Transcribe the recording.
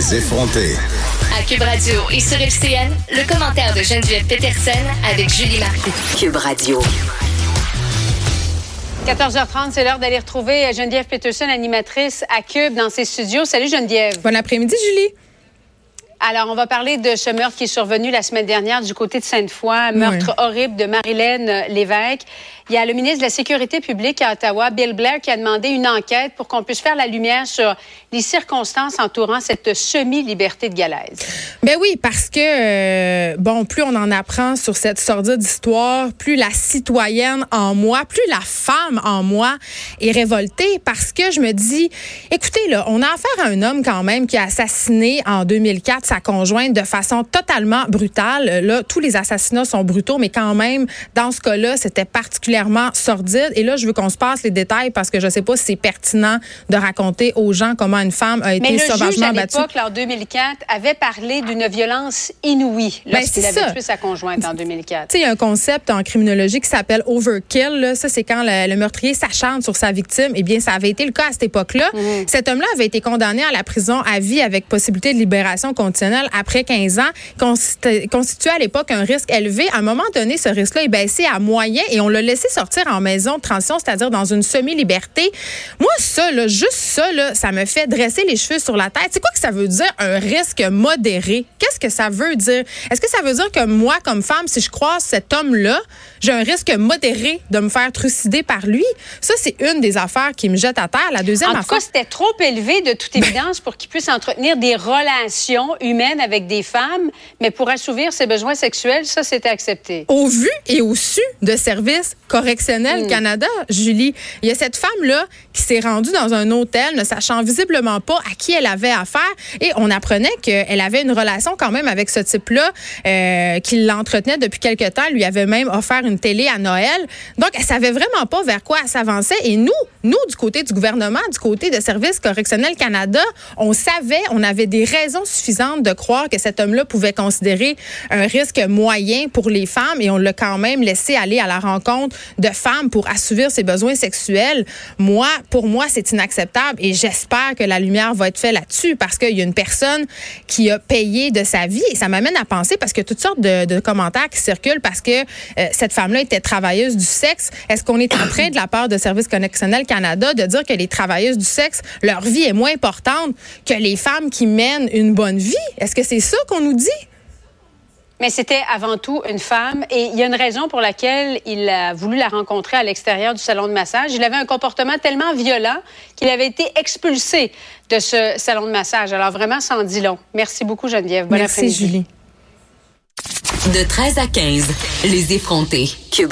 Les effronter. À Cube Radio et sur FCN, le commentaire de Geneviève Peterson avec Julie Marcoux. Cube Radio. 14h30, c'est l'heure d'aller retrouver Geneviève Peterson, animatrice à Cube, dans ses studios. Salut Geneviève. Bon après-midi, Julie. Alors, on va parler de ce meurtre qui est survenu la semaine dernière du côté de Sainte-Foy, un meurtre horrible de Marilène Lévesque. Il y a le ministre de la Sécurité publique à Ottawa, Bill Blair, qui a demandé une enquête pour qu'on puisse faire la lumière sur les circonstances entourant cette semi-liberté de Galaise. Ben oui, parce que, euh, bon, plus on en apprend sur cette sordide histoire, plus la citoyenne en moi, plus la femme en moi est révoltée parce que je me dis, écoutez, là, on a affaire à un homme quand même qui a assassiné en 2004 sa conjointe de façon totalement brutale. Là, tous les assassinats sont brutaux, mais quand même, dans ce cas-là, c'était particulièrement sordide. Et là, je veux qu'on se passe les détails parce que je sais pas si c'est pertinent de raconter aux gens comment une femme a été mais le sauvagement juge, à battue. l'époque, en 2004, avait parlé d'une violence inouïe Ben, lorsqu'il c'est avait ça. tué sa conjointe en 2004. Tu sais, il y a un concept en criminologie qui s'appelle overkill. Là. Ça, c'est quand le, le meurtrier s'acharne sur sa victime. Eh bien, ça avait été le cas à cette époque-là. Mhm. Cet homme-là avait été condamné à la prison à vie avec possibilité de libération après 15 ans, consti- constituait à l'époque un risque élevé. À un moment donné, ce risque-là est baissé à moyen et on l'a laissé sortir en maison de transition, c'est-à-dire dans une semi-liberté. Moi, ça, là, juste ça, là, ça me fait dresser les cheveux sur la tête. C'est quoi que ça veut dire un risque modéré? Qu'est-ce que ça veut dire? Est-ce que ça veut dire que moi, comme femme, si je croise cet homme-là, j'ai un risque modéré de me faire trucider par lui? Ça, c'est une des affaires qui me jette à terre. La deuxième En tout affaire. cas, c'était trop élevé de toute évidence pour qu'il puisse entretenir des relations humaines avec des femmes, mais pour assouvir ses besoins sexuels, ça, c'était accepté. au vu et au su de Service correctionnel Canada, Julie. Il y a cette femme-là qui s'est rendue dans un hôtel, ne sachant visiblement pas à qui elle avait affaire. Et on apprenait qu'elle avait une relation quand même avec ce type-là, euh, qui l'entretenait depuis quelque temps, lui avait même offert une télé à Noël. Donc, elle savait vraiment pas vers quoi elle s'avançait. Et nous, nous, du côté du gouvernement, du côté de Service correctionnel Canada, on savait, on avait des raisons suffisantes de croire que cet homme-là pouvait considérer un risque moyen pour les femmes et on l'a quand même laissé aller à la rencontre de femmes pour assouvir ses besoins sexuels. Moi, pour moi, c'est inacceptable et j'espère que la lumière va être faite là-dessus parce qu'il y a une personne qui a payé de sa vie ça m'amène à penser parce que toutes sortes de, commentaires qui circulent parce que euh, cette femme-là était travailleuse du sexe. Est-ce qu'on est en train de la part de Service correctionnel Canada de dire que les travailleuses du sexe, leur vie est moins importante que les femmes qui mènent une bonne vie? Est-ce que c'est ça qu'on nous dit? Mais c'était avant tout une femme et il y a une raison pour laquelle il a voulu la rencontrer à l'extérieur du salon de massage. Il avait un comportement tellement violent qu'il avait été expulsé de ce salon de massage. Alors vraiment, sans dit long. Merci beaucoup, Geneviève. Bon Merci, après-midi. Julie. De 13 à 15, les effrontés. Cube